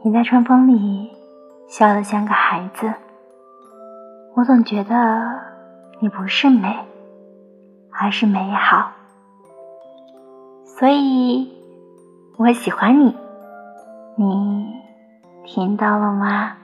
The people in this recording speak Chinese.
你在春风里笑得像个孩子。我总觉得你不是美而是美好。所以我喜欢你你听到了吗？